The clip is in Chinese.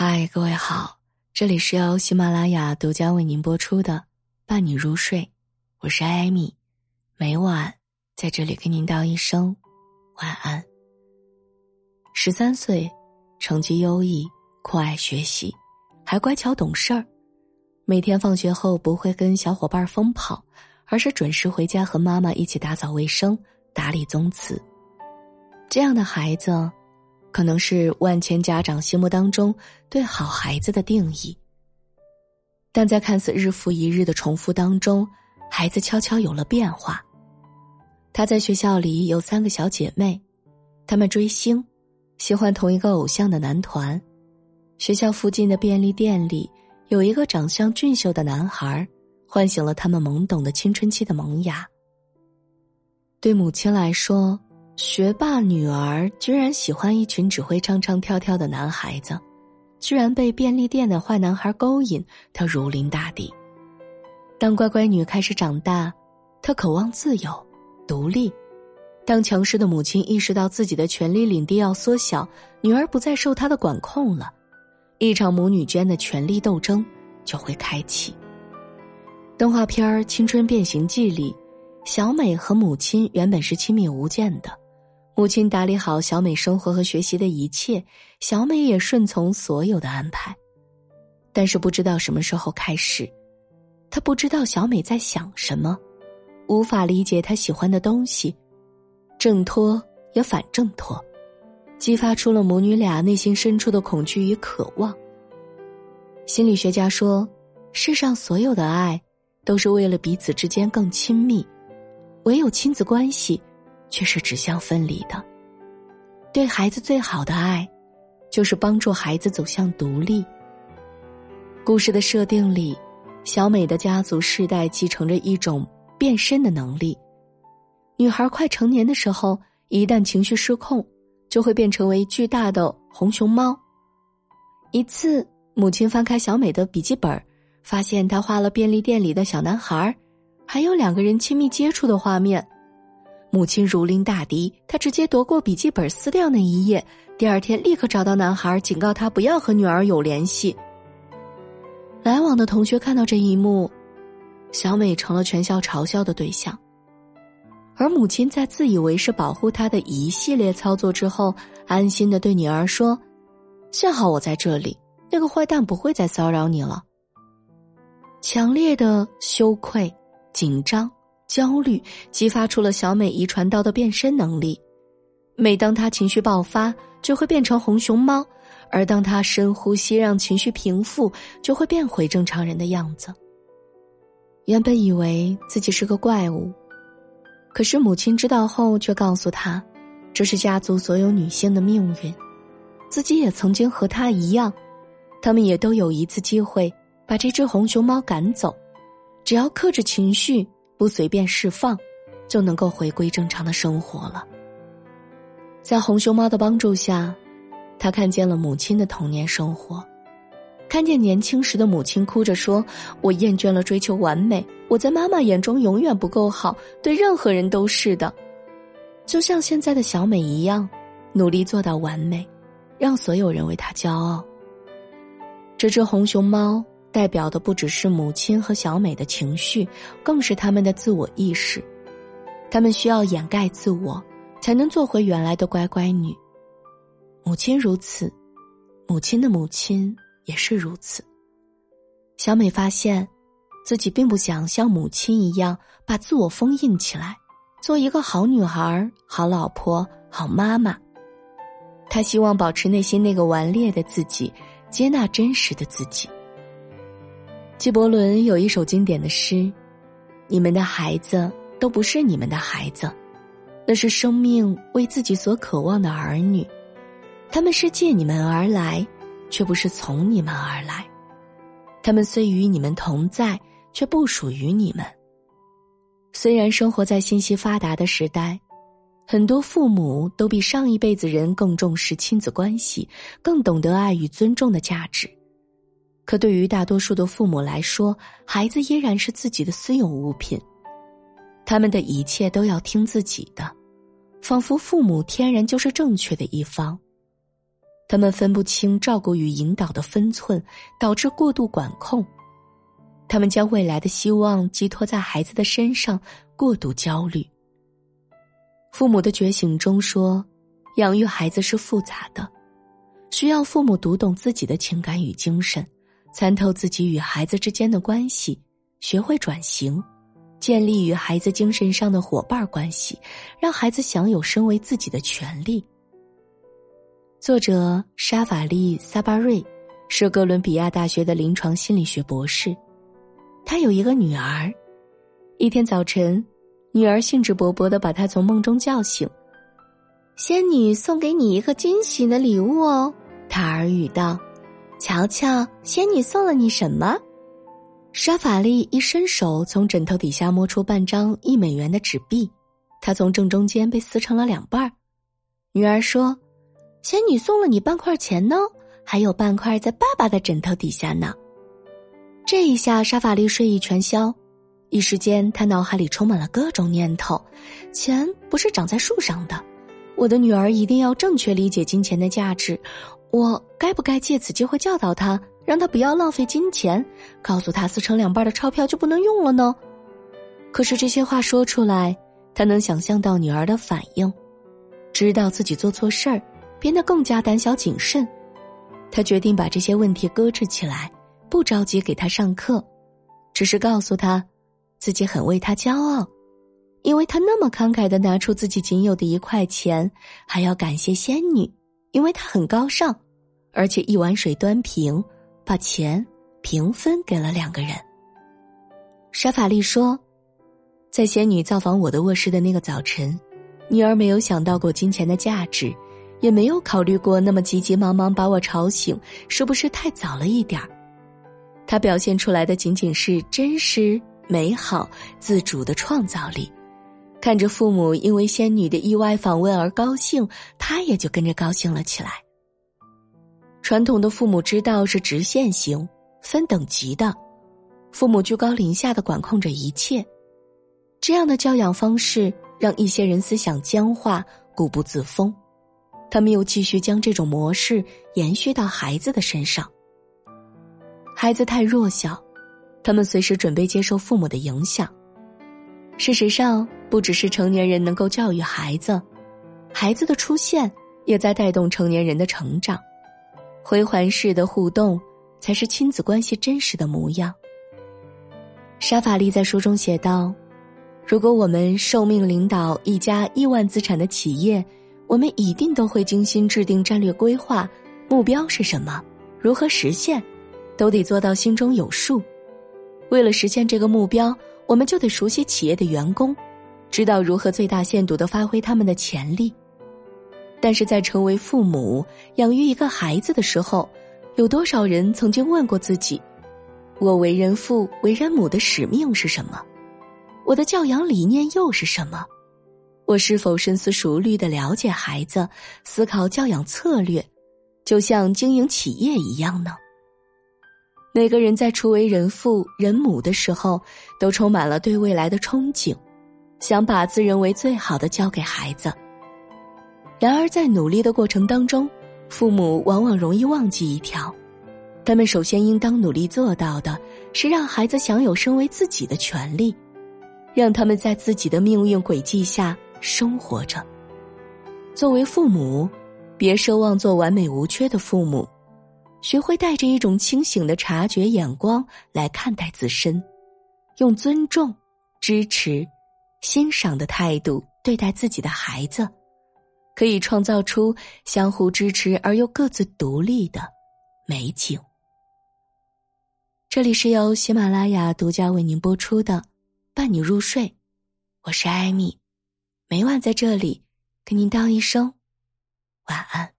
嗨，各位好，这里是由喜马拉雅独家为您播出的《伴你入睡》，我是艾米，每晚在这里跟您道一声晚安。十三岁，成绩优异，酷爱学习，还乖巧懂事儿，每天放学后不会跟小伙伴疯跑，而是准时回家和妈妈一起打扫卫生、打理宗祠。这样的孩子。可能是万千家长心目当中对好孩子的定义，但在看似日复一日的重复当中，孩子悄悄有了变化。他在学校里有三个小姐妹，她们追星，喜欢同一个偶像的男团。学校附近的便利店里有一个长相俊秀的男孩，唤醒了他们懵懂的青春期的萌芽。对母亲来说。学霸女儿居然喜欢一群只会唱唱跳跳的男孩子，居然被便利店的坏男孩勾引，她如临大敌。当乖乖女开始长大，她渴望自由、独立。当强势的母亲意识到自己的权力领地要缩小，女儿不再受她的管控了，一场母女间的权力斗争就会开启。动画片《青春变形记》里，小美和母亲原本是亲密无间的。母亲打理好小美生活和学习的一切，小美也顺从所有的安排。但是不知道什么时候开始，她不知道小美在想什么，无法理解她喜欢的东西，挣脱也反挣脱，激发出了母女俩内心深处的恐惧与渴望。心理学家说，世上所有的爱，都是为了彼此之间更亲密，唯有亲子关系。却是指向分离的。对孩子最好的爱，就是帮助孩子走向独立。故事的设定里，小美的家族世代继承着一种变身的能力。女孩快成年的时候，一旦情绪失控，就会变成为巨大的红熊猫。一次，母亲翻开小美的笔记本，发现她画了便利店里的小男孩，还有两个人亲密接触的画面。母亲如临大敌，她直接夺过笔记本撕掉那一页。第二天，立刻找到男孩，警告他不要和女儿有联系。来往的同学看到这一幕，小美成了全校嘲笑的对象。而母亲在自以为是保护她的一系列操作之后，安心的对女儿说：“幸好我在这里，那个坏蛋不会再骚扰你了。”强烈的羞愧、紧张。焦虑激发出了小美遗传到的变身能力，每当她情绪爆发，就会变成红熊猫；而当她深呼吸让情绪平复，就会变回正常人的样子。原本以为自己是个怪物，可是母亲知道后却告诉她，这是家族所有女性的命运，自己也曾经和她一样，他们也都有一次机会把这只红熊猫赶走，只要克制情绪。不随便释放，就能够回归正常的生活了。在红熊猫的帮助下，他看见了母亲的童年生活，看见年轻时的母亲哭着说：“我厌倦了追求完美，我在妈妈眼中永远不够好，对任何人都是的。”就像现在的小美一样，努力做到完美，让所有人为她骄傲。这只红熊猫。代表的不只是母亲和小美的情绪，更是他们的自我意识。他们需要掩盖自我，才能做回原来的乖乖女。母亲如此，母亲的母亲也是如此。小美发现，自己并不想像母亲一样把自我封印起来，做一个好女孩、好老婆、好妈妈。她希望保持内心那个顽劣的自己，接纳真实的自己。纪伯伦有一首经典的诗：“你们的孩子都不是你们的孩子，那是生命为自己所渴望的儿女。他们是借你们而来，却不是从你们而来。他们虽与你们同在，却不属于你们。虽然生活在信息发达的时代，很多父母都比上一辈子人更重视亲子关系，更懂得爱与尊重的价值。”可对于大多数的父母来说，孩子依然是自己的私有物品，他们的一切都要听自己的，仿佛父母天然就是正确的一方。他们分不清照顾与引导的分寸，导致过度管控。他们将未来的希望寄托在孩子的身上，过度焦虑。父母的觉醒中说，养育孩子是复杂的，需要父母读懂自己的情感与精神，参透自己与孩子之间的关系，学会转型，建立与孩子精神上的伙伴关系，让孩子享有身为自己的权利。作者沙法利·萨巴瑞是哥伦比亚大学的临床心理学博士，他有一个女儿。一天早晨。女儿兴致勃勃的把他从梦中叫醒。仙女送给你一个惊喜的礼物哦，她耳语道：“瞧瞧，仙女送了你什么？”沙法利一伸手从枕头底下摸出半张一美元的纸币，它从正中间被撕成了两半儿。女儿说：“仙女送了你半块钱呢，还有半块在爸爸的枕头底下呢。”这一下，沙法利睡意全消。一时间，他脑海里充满了各种念头：钱不是长在树上的，我的女儿一定要正确理解金钱的价值。我该不该借此机会教导他，让他不要浪费金钱，告诉他撕成两半的钞票就不能用了呢？可是这些话说出来，他能想象到女儿的反应，知道自己做错事儿，变得更加胆小谨慎。他决定把这些问题搁置起来，不着急给她上课，只是告诉她。自己很为他骄傲，因为他那么慷慨的拿出自己仅有的一块钱，还要感谢仙女，因为他很高尚，而且一碗水端平，把钱平分给了两个人。沙法利说，在仙女造访我的卧室的那个早晨，女儿没有想到过金钱的价值，也没有考虑过那么急急忙忙把我吵醒是不是太早了一点儿。他表现出来的仅仅是真实。美好自主的创造力，看着父母因为仙女的意外访问而高兴，他也就跟着高兴了起来。传统的父母之道是直线型、分等级的，父母居高临下的管控着一切，这样的教养方式让一些人思想僵化、固步自封，他们又继续将这种模式延续到孩子的身上。孩子太弱小。他们随时准备接受父母的影响。事实上，不只是成年人能够教育孩子，孩子的出现也在带动成年人的成长。回环式的互动，才是亲子关系真实的模样。沙法利在书中写道：“如果我们受命领导一家亿万资产的企业，我们一定都会精心制定战略规划，目标是什么，如何实现，都得做到心中有数。”为了实现这个目标，我们就得熟悉企业的员工，知道如何最大限度的发挥他们的潜力。但是在成为父母、养育一个孩子的时候，有多少人曾经问过自己：我为人父、为人母的使命是什么？我的教养理念又是什么？我是否深思熟虑的了解孩子，思考教养策略，就像经营企业一样呢？每个人在初为人父人母的时候，都充满了对未来的憧憬，想把自认为最好的交给孩子。然而，在努力的过程当中，父母往往容易忘记一条：他们首先应当努力做到的是让孩子享有身为自己的权利，让他们在自己的命运轨迹下生活着。作为父母，别奢望做完美无缺的父母。学会带着一种清醒的察觉眼光来看待自身，用尊重、支持、欣赏的态度对待自己的孩子，可以创造出相互支持而又各自独立的美景。这里是由喜马拉雅独家为您播出的《伴你入睡》，我是艾米，每晚在这里跟您道一声晚安。